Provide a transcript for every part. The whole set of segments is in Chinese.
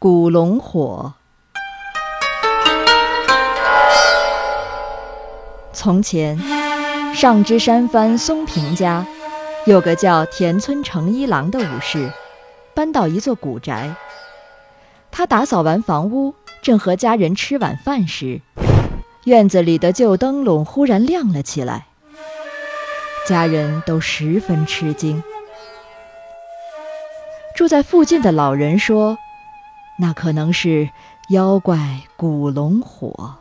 古龙火。从前，上知山藩松平家，有个叫田村成一郎的武士，搬到一座古宅。他打扫完房屋，正和家人吃晚饭时，院子里的旧灯笼忽然亮了起来。家人都十分吃惊。住在附近的老人说。那可能是妖怪古龙火。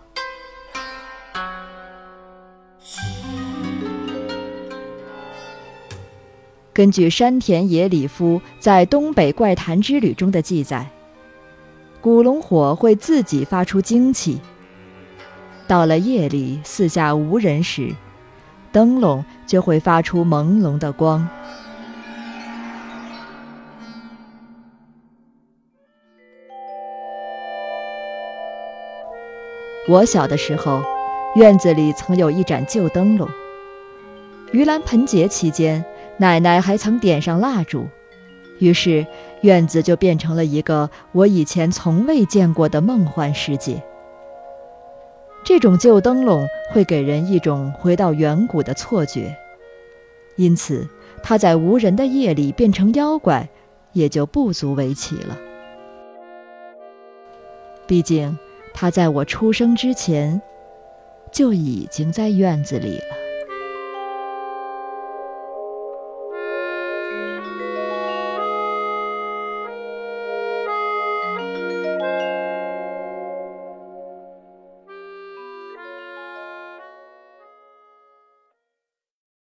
根据山田野里夫在《东北怪谈之旅》中的记载，古龙火会自己发出精气。到了夜里，四下无人时，灯笼就会发出朦胧的光。我小的时候，院子里曾有一盏旧灯笼。盂兰盆节期间，奶奶还曾点上蜡烛，于是院子就变成了一个我以前从未见过的梦幻世界。这种旧灯笼会给人一种回到远古的错觉，因此它在无人的夜里变成妖怪，也就不足为奇了。毕竟。他在我出生之前，就已经在院子里了。